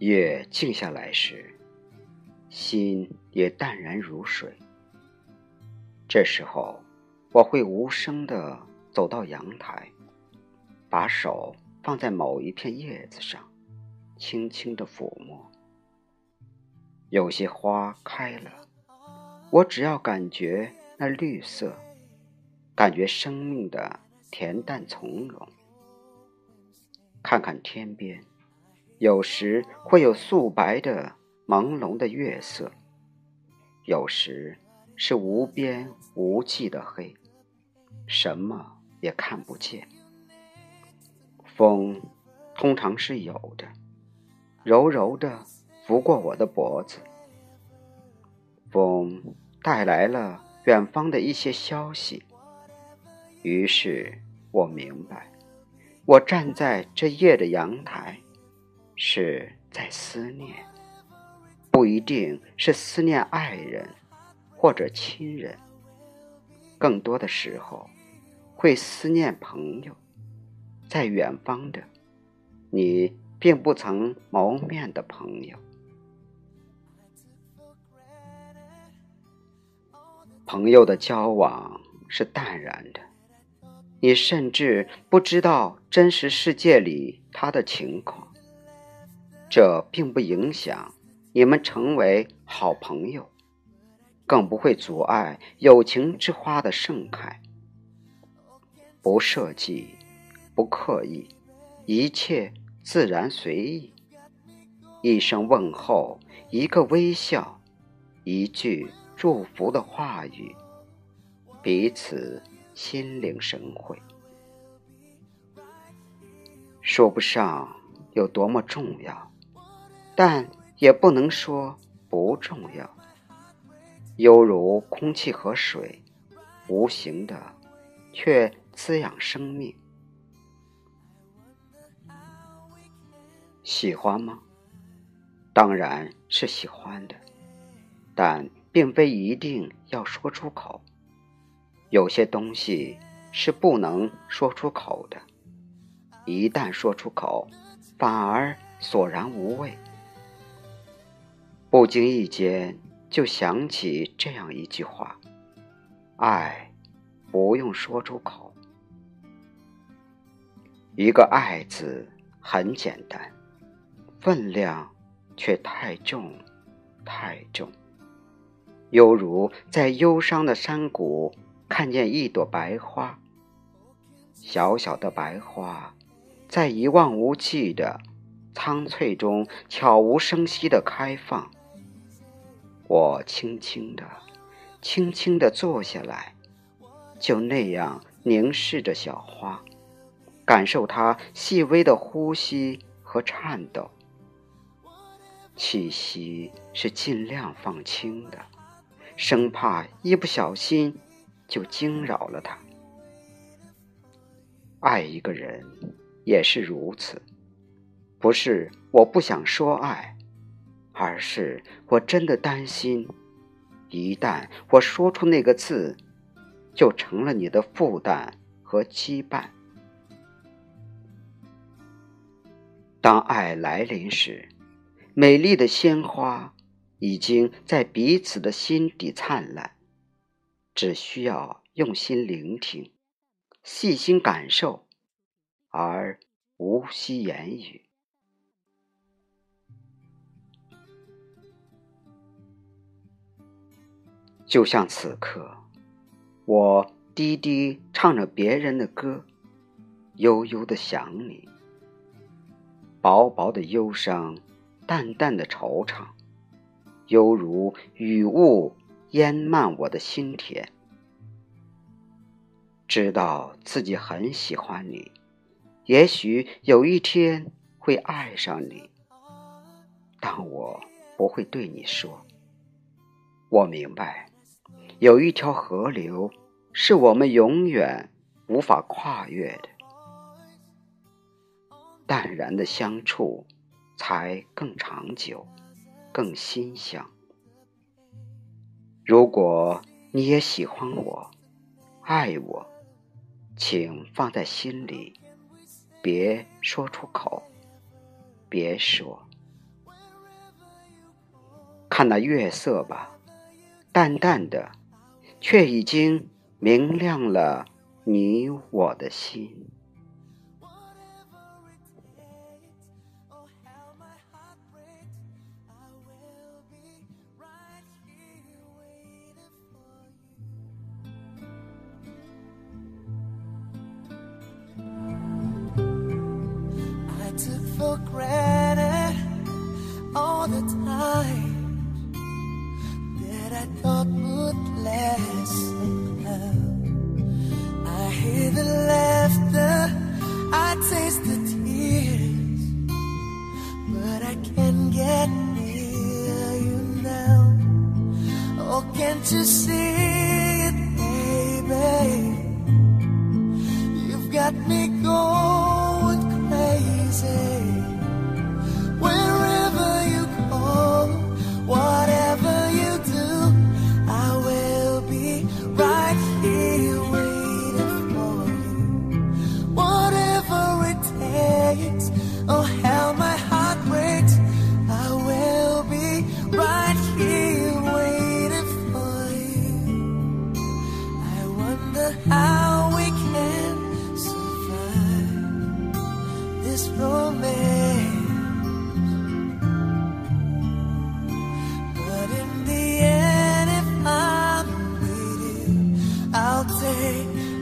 月静下来时，心也淡然如水。这时候，我会无声的走到阳台，把手放在某一片叶子上，轻轻的抚摸。有些花开了，我只要感觉那绿色，感觉生命的恬淡从容。看看天边。有时会有素白的朦胧的月色，有时是无边无际的黑，什么也看不见。风通常是有的，柔柔的拂过我的脖子。风带来了远方的一些消息，于是我明白，我站在这夜的阳台。是在思念，不一定是思念爱人或者亲人，更多的时候会思念朋友，在远方的你并不曾谋面的朋友。朋友的交往是淡然的，你甚至不知道真实世界里他的情况。这并不影响你们成为好朋友，更不会阻碍友情之花的盛开。不设计，不刻意，一切自然随意。一声问候，一个微笑，一句祝福的话语，彼此心领神会，说不上有多么重要。但也不能说不重要，犹如空气和水，无形的，却滋养生命。喜欢吗？当然是喜欢的，但并非一定要说出口。有些东西是不能说出口的，一旦说出口，反而索然无味。不经意间就想起这样一句话：“爱不用说出口。”一个“爱”字很简单，分量却太重，太重。犹如在忧伤的山谷看见一朵白花，小小的白花，在一望无际的苍翠中悄无声息的开放。我轻轻的、轻轻的坐下来，就那样凝视着小花，感受它细微的呼吸和颤抖。气息是尽量放轻的，生怕一不小心就惊扰了它。爱一个人也是如此，不是我不想说爱。而是我真的担心，一旦我说出那个字，就成了你的负担和羁绊。当爱来临时，美丽的鲜花已经在彼此的心底灿烂，只需要用心聆听，细心感受，而无需言语。就像此刻，我低低唱着别人的歌，悠悠的想你。薄薄的忧伤，淡淡的惆怅，犹如雨雾淹漫我的心田。知道自己很喜欢你，也许有一天会爱上你，但我不会对你说。我明白。有一条河流，是我们永远无法跨越的。淡然的相处，才更长久、更馨香。如果你也喜欢我、爱我，请放在心里，别说出口，别说。看那月色吧，淡淡的。却已经明亮了你我的心。To you see it, baby? You've got me going crazy. Wherever you go, whatever you do, I will be right here waiting for you. Whatever it takes, oh.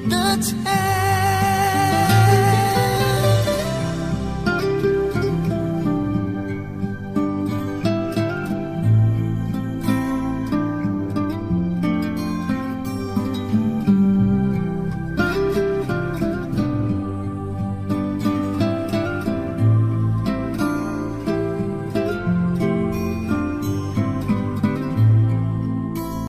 the time.